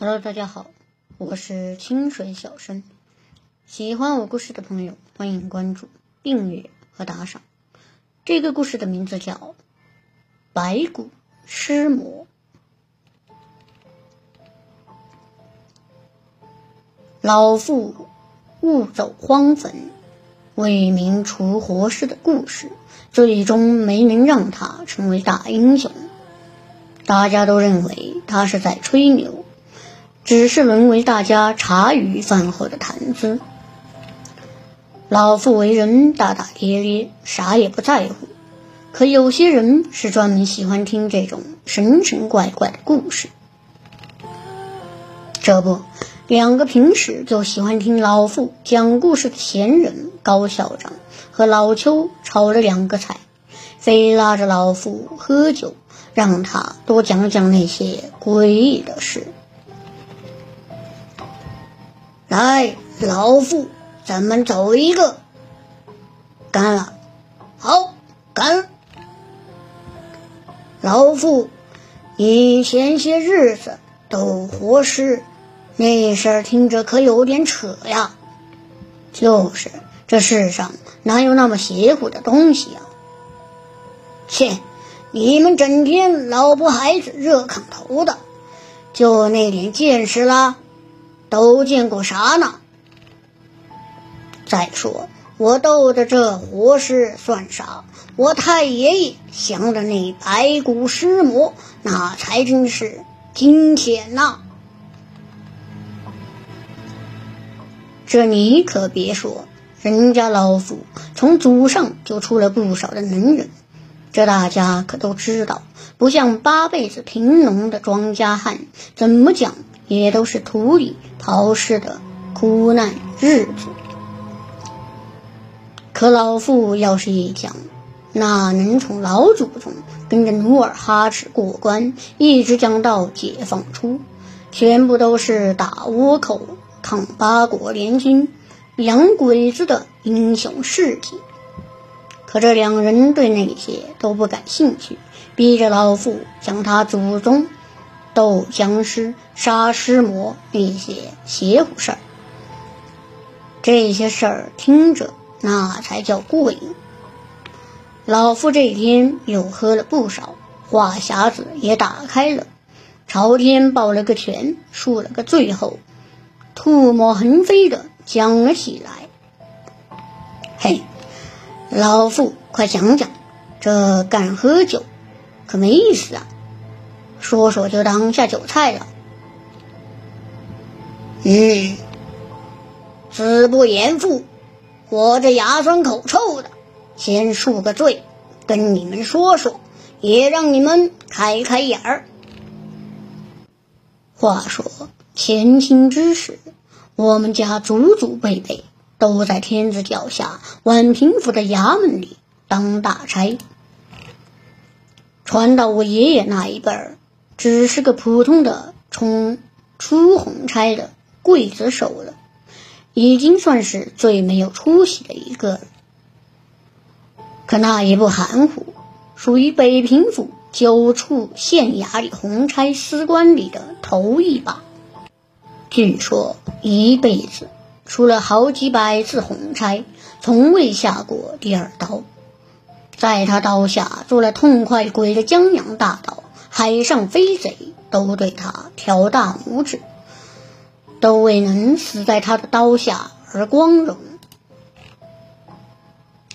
Hello，大家好，我是清水小生。喜欢我故事的朋友，欢迎关注、订阅和打赏。这个故事的名字叫《白骨尸魔》。老妇误走荒坟，为民除活尸的故事，最终没能让他成为大英雄。大家都认为他是在吹牛。只是沦为大家茶余饭后的谈资。老妇为人大大咧咧，啥也不在乎。可有些人是专门喜欢听这种神神怪怪的故事。这不，两个平时就喜欢听老妇讲故事的闲人高校长和老邱吵着两个菜，非拉着老妇喝酒，让他多讲讲那些诡异的事。来，老妇，咱们走一个。干了，好，干。老妇，你前些日子斗活尸，那事儿听着可有点扯呀。就是，这世上哪有那么邪乎的东西呀？切，你们整天老婆孩子热炕头的，就那点见识啦？都见过啥呢？再说我斗的这活尸算啥？我太爷爷降的那白骨尸魔，那才真是惊险呐！这你可别说，人家老夫从祖上就出了不少的能人，这大家可都知道。不像八辈子贫农的庄稼汉，怎么讲？也都是土里刨食的苦难日子。可老妇要是一讲，哪能从老祖宗跟着努尔哈赤过关，一直讲到解放初，全部都是打倭寇、抗八国联军、洋鬼子的英雄事迹。可这两人对那些都不感兴趣，逼着老妇讲他祖宗。斗僵尸、杀尸魔那些邪乎事儿，这些事儿听着那才叫过瘾。老夫这天又喝了不少，话匣子也打开了，朝天抱了个拳，竖了个最后，唾沫横飞的讲了起来。嘿，老夫快讲讲，这干喝酒可没意思啊！说说就当下酒菜了。嗯，子不言父，我这牙酸口臭的，先恕个罪，跟你们说说，也让你们开开眼儿。话说前清之时，我们家祖祖辈辈都在天子脚下宛平府的衙门里当大差，传到我爷爷那一辈儿。只是个普通的充出红差的刽子手了，已经算是最没有出息的一个了。可那也不含糊，属于北平府九处县衙里红差司官里的头一把。据说一辈子出了好几百次红差，从未下过第二刀，在他刀下做了痛快鬼的江洋大盗。海上飞贼都对他挑大拇指，都未能死在他的刀下而光荣。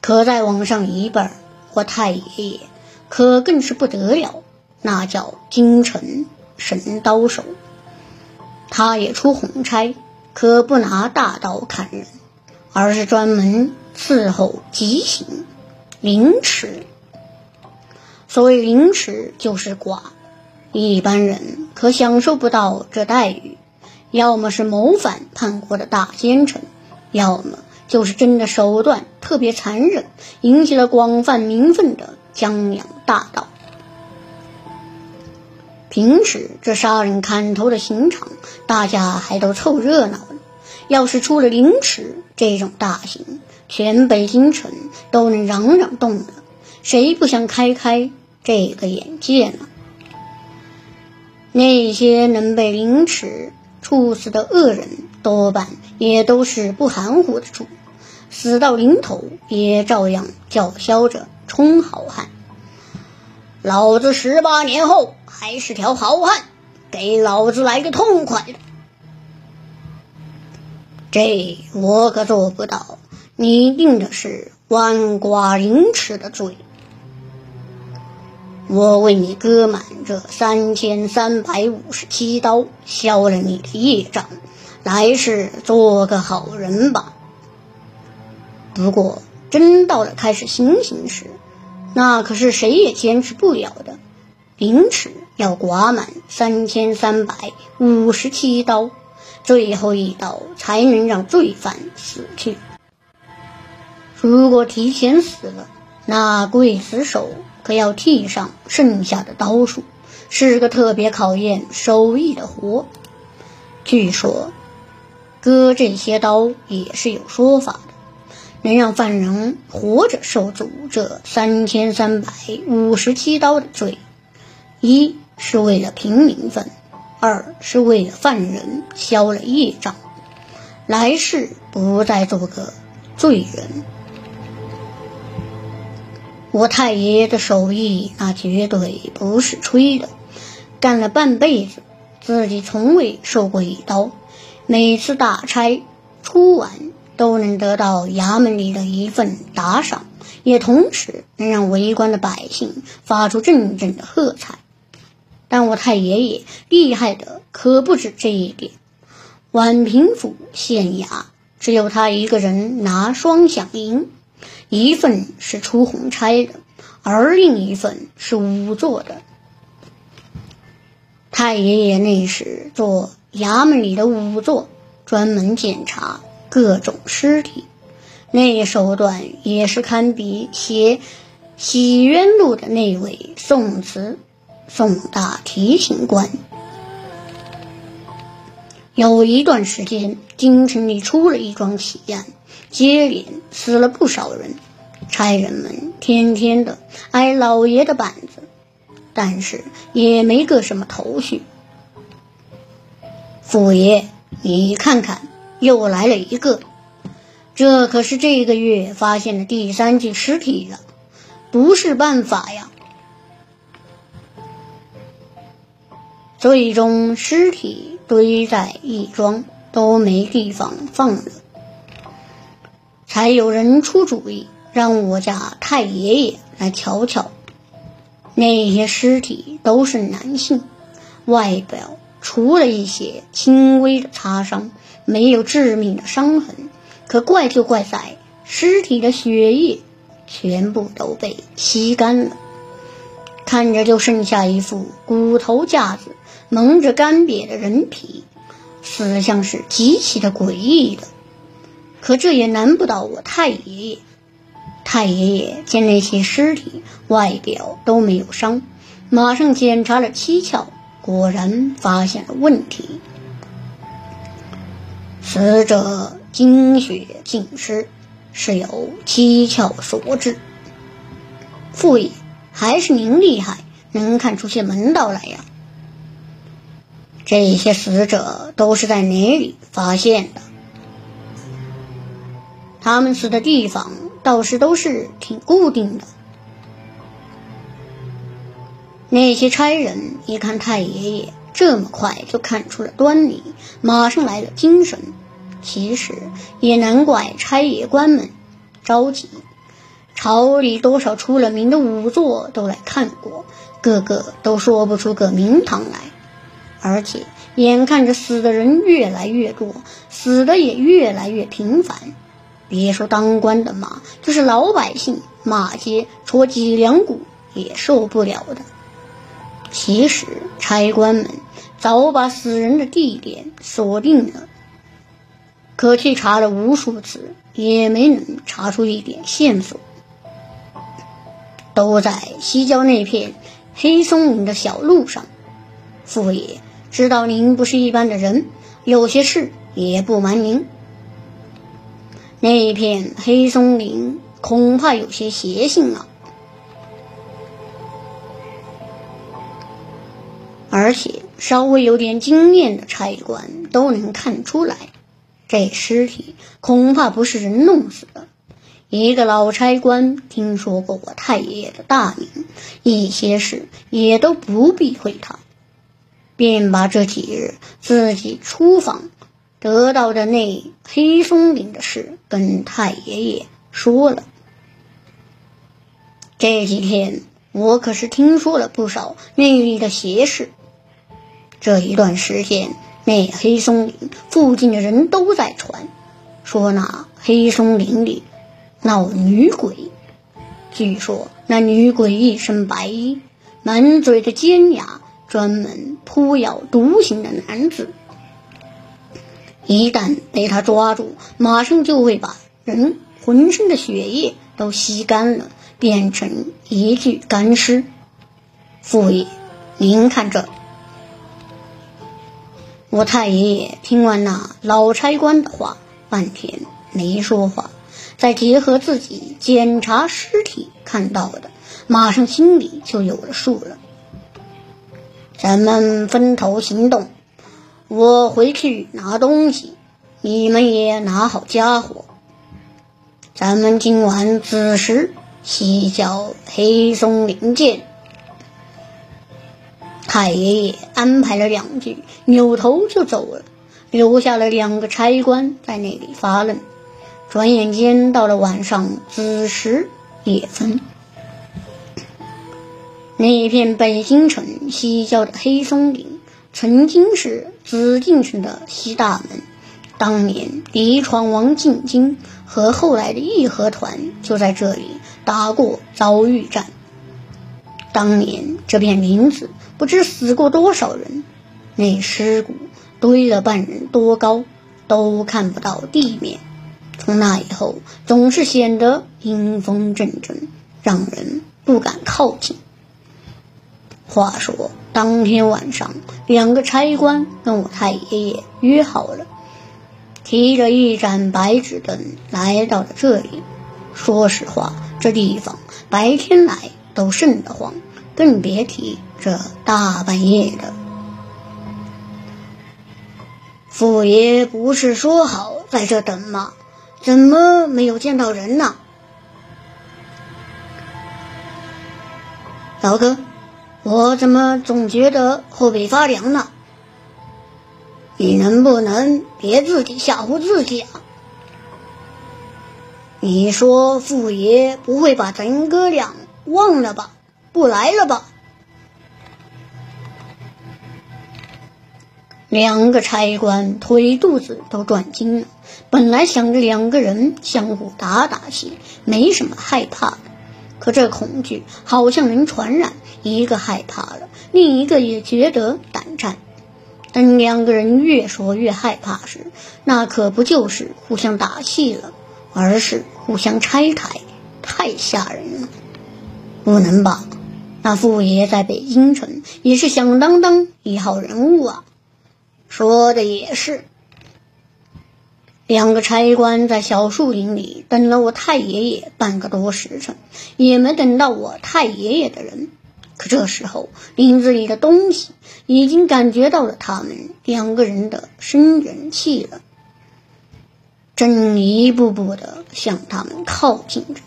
可再往上一辈儿，我太爷爷可更是不得了，那叫京城神刀手。他也出红差，可不拿大刀砍人，而是专门伺候极刑凌迟。所谓凌迟，就是剐，一般人可享受不到这待遇。要么是谋反叛国的大奸臣，要么就是真的手段特别残忍，引起了广泛民愤的江洋大盗。平时这杀人砍头的刑场，大家还都凑热闹呢。要是出了凌迟这种大刑，全北京城都能嚷嚷动了。谁不想开开这个眼界呢？那些能被凌迟处死的恶人，多半也都是不含糊的主，死到临头也照样叫嚣着充好汉。老子十八年后还是条好汉，给老子来个痛快的！这我可做不到，你定的是剜瓜凌迟的罪。我为你割满这三千三百五十七刀，消了你的业障，来世做个好人吧。不过，真到了开始行刑时，那可是谁也坚持不了的。凌迟要刮满三千三百五十七刀，最后一刀才能让罪犯死去。如果提前死了，那刽子手。可要替上剩下的刀数，是个特别考验手艺的活。据说，割这些刀也是有说法的，能让犯人活着受足这三千三百五十七刀的罪。一是为了平民愤，二是为了犯人消了业障，来世不再做个罪人。我太爷爷的手艺那绝对不是吹的，干了半辈子，自己从未受过一刀，每次大差出完都能得到衙门里的一份打赏，也同时能让围观的百姓发出阵阵的喝彩。但我太爷爷厉害的可不止这一点，宛平府县衙只有他一个人拿双响银。一份是出红差的，而另一份是仵作的。太爷爷那时做衙门里的仵作，专门检查各种尸体，那手段也是堪比写《洗冤录》的那位宋慈宋大提刑官。有一段时间，京城里出了一桩奇案。接连死了不少人，差人们天天的挨老爷的板子，但是也没个什么头绪。府爷，你看看，又来了一个，这可是这个月发现的第三具尸体了，不是办法呀！最终尸体堆在一庄，都没地方放了。才有人出主意，让我家太爷爷来瞧瞧。那些尸体都是男性，外表除了一些轻微的擦伤，没有致命的伤痕。可怪就怪在尸体的血液全部都被吸干了，看着就剩下一副骨头架子，蒙着干瘪的人皮，死相是极其的诡异的。可这也难不倒我太爷爷。太爷爷见那些尸体外表都没有伤，马上检查了七窍，果然发现了问题。死者精血尽失，是由七窍所致。父爷，还是您厉害，能看出些门道来呀！这些死者都是在哪里发现的？他们死的地方倒是都是挺固定的。那些差人一看太爷爷这么快就看出了端倪，马上来了精神。其实也难怪差爷官们着急，朝里多少出了名的仵作都来看过，个个都说不出个名堂来。而且眼看着死的人越来越多，死的也越来越频繁。别说当官的骂，就是老百姓骂街戳脊梁骨也受不了的。其实差官们早把死人的地点锁定了，可去查了无数次，也没能查出一点线索。都在西郊那片黑松林的小路上。父爷知道您不是一般的人，有些事也不瞒您。那片黑松林恐怕有些邪性啊！而且稍微有点经验的差官都能看出来，这尸体恐怕不是人弄死的。一个老差官听说过我太爷爷的大名，一些事也都不避讳他，便把这几日自己出访得到的那黑松林的事跟太爷爷说了。这几天我可是听说了不少那里的邪事。这一段时间，那黑松林附近的人都在传，说那黑松林里。闹女鬼，据说那女鬼一身白衣，满嘴的尖牙，专门扑咬独行的男子。一旦被他抓住，马上就会把人浑身的血液都吸干了，变成一具干尸。父爷，您看这。我太爷爷听完那老差官的话，半天没说话。再结合自己检查尸体看到的，马上心里就有了数了。咱们分头行动，我回去拿东西，你们也拿好家伙。咱们今晚子时西郊黑松林见。太爷爷安排了两句，扭头就走了，留下了两个差官在那里发愣。转眼间到了晚上子时夜分，那片北京城西郊的黑松林，曾经是紫禁城的西大门。当年李闯王进京和后来的义和团就在这里打过遭遇战。当年这片林子不知死过多少人，那尸骨堆了半人多高，都看不到地面。从那以后，总是显得阴风阵阵，让人不敢靠近。话说当天晚上，两个差官跟我太爷爷约好了，提着一盏白纸灯来到了这里。说实话，这地方白天来都瘆得慌，更别提这大半夜的。父爷不是说好在这等吗？怎么没有见到人呢，老哥？我怎么总觉得后背发凉呢？你能不能别自己吓唬自己啊？你说父爷不会把咱哥俩忘了吧？不来了吧？两个差官腿肚子都转筋了。本来想着两个人相互打打气，没什么害怕的，可这恐惧好像能传染，一个害怕了，另一个也觉得胆战。等两个人越说越害怕时，那可不就是互相打气了，而是互相拆台，太吓人了。不能吧？那傅爷在北京城也是响当当一号人物啊。说的也是，两个差官在小树林里等了我太爷爷半个多时辰，也没等到我太爷爷的人。可这时候，林子里的东西已经感觉到了他们两个人的生人气了，正一步步的向他们靠近着。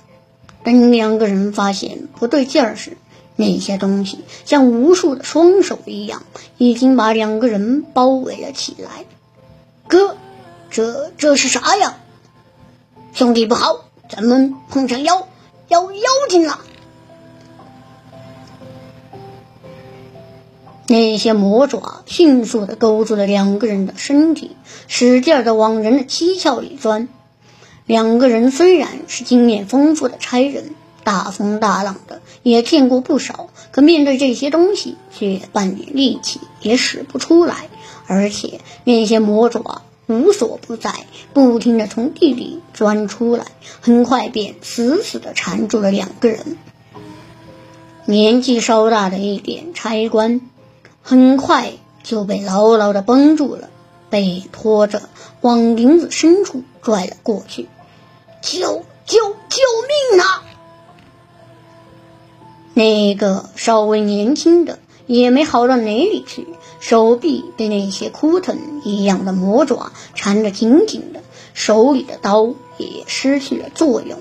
等两个人发现不对劲儿时，那些东西像无数的双手一样，已经把两个人包围了起来。哥，这这是啥呀？兄弟不好，咱们碰上妖妖妖精了！那些魔爪迅速的勾住了两个人的身体，使劲的往人的七窍里钻。两个人虽然是经验丰富的差人。大风大浪的也见过不少，可面对这些东西却半点力气也使不出来，而且那些魔爪无所不在，不停地从地里钻出来，很快便死死地缠住了两个人。年纪稍大的一点差官，很快就被牢牢地绷住了，被拖着往林子深处拽了过去。救救救命啊！那个稍微年轻的也没好到哪里去，手臂被那些枯藤一样的魔爪缠得紧紧的，手里的刀也失去了作用。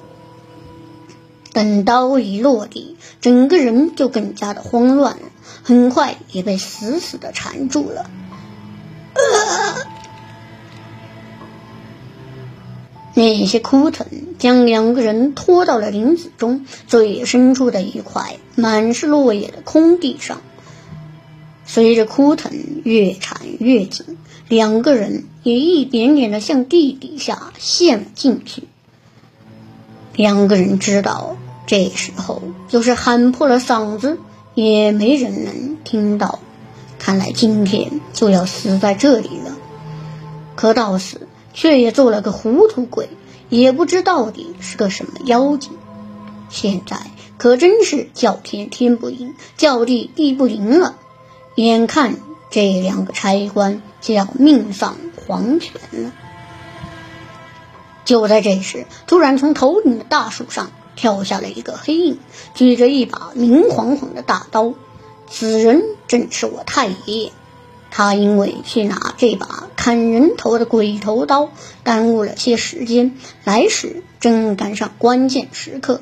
等刀一落地，整个人就更加的慌乱了，很快也被死死的缠住了。那些枯藤将两个人拖到了林子中最深处的一块满是落叶的空地上。随着枯藤越缠越紧，两个人也一点点的向地底下陷了进去。两个人知道，这时候就是喊破了嗓子也没人能听到。看来今天就要死在这里了。可到死却也做了个糊涂鬼，也不知到底是个什么妖精。现在可真是叫天天不应，叫地地不灵了。眼看这两个差官就要命丧黄泉了。就在这时，突然从头顶的大树上跳下了一个黑影，举着一把明晃晃的大刀。此人正是我太爷爷，他因为去拿这把砍人头的鬼头刀，耽误了些时间，来时正赶上关键时刻。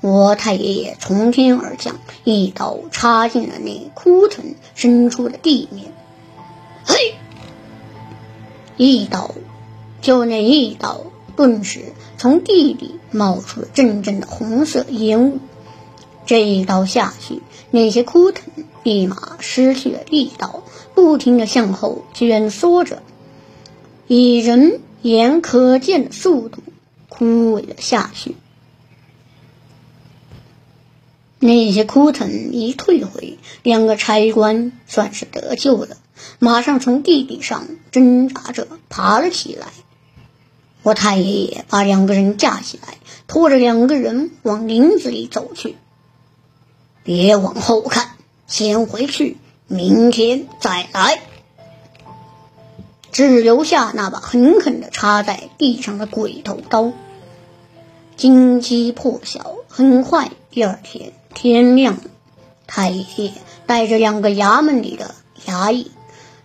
我太爷爷从天而降，一刀插进了那枯藤深处的地面，嘿，一刀，就那一刀，顿时从地里冒出了阵阵的红色烟雾。这一刀下去，那些枯藤立马失去了力道，不停地向后卷缩着，以人眼可见的速度枯萎了下去。那些枯藤一退回，两个差官算是得救了，马上从地底上挣扎着爬了起来。我太爷爷把两个人架起来，拖着两个人往林子里走去。别往后看，先回去，明天再来。只留下那把狠狠的插在地上的鬼头刀。金鸡破晓，很快第二天天亮。太爷爷带着两个衙门里的衙役，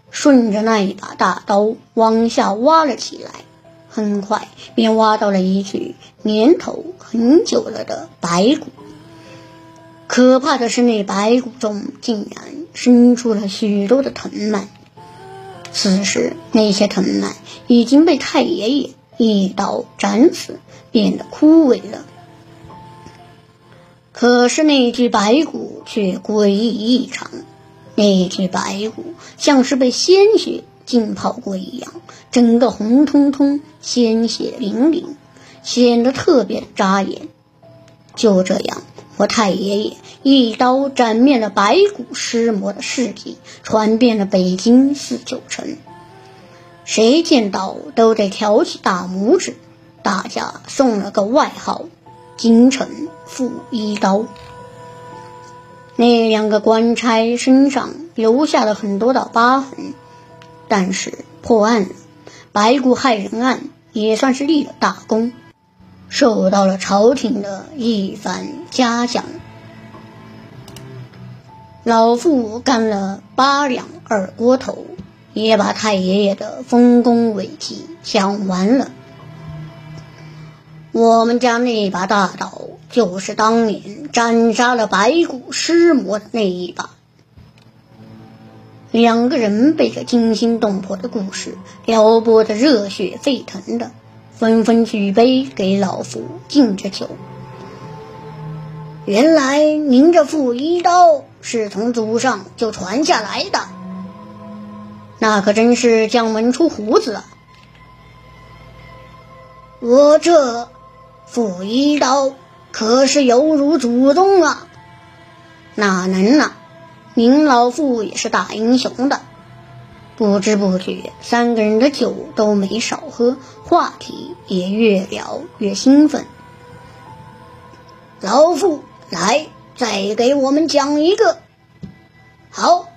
顺着那一把大刀往下挖了起来，很快便挖到了一具年头很久了的白骨。可怕的是，那白骨中竟然生出了许多的藤蔓。此时，那些藤蔓已经被太爷爷一刀斩死，变得枯萎了。可是，那具白骨却诡异异常。那具白骨像是被鲜血浸泡过一样，整个红彤彤、鲜血淋淋，显得特别的扎眼。就这样。我太爷爷一刀斩灭了白骨尸魔的事迹，传遍了北京四九城，谁见到都得挑起大拇指。大家送了个外号“京城负一刀”。那两个官差身上留下了很多道疤痕，但是破案了，白骨害人案也算是立了大功。受到了朝廷的一番嘉奖，老妇干了八两二锅头，也把太爷爷的丰功伟绩讲完了。我们家那把大刀，就是当年斩杀了白骨尸魔的那一把。两个人被这惊心动魄的故事撩拨的热血沸腾的。纷纷举杯给老夫敬着酒。原来您这负一刀是从祖上就传下来的，那可真是将门出虎子啊！我这负一刀可是有辱祖宗啊！哪能呢？您老父也是大英雄的。不知不觉，三个人的酒都没少喝，话题也越聊越兴奋。老夫来，再给我们讲一个。好，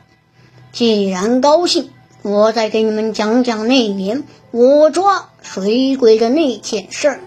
既然高兴，我再给你们讲讲那年我抓水鬼的那件事儿。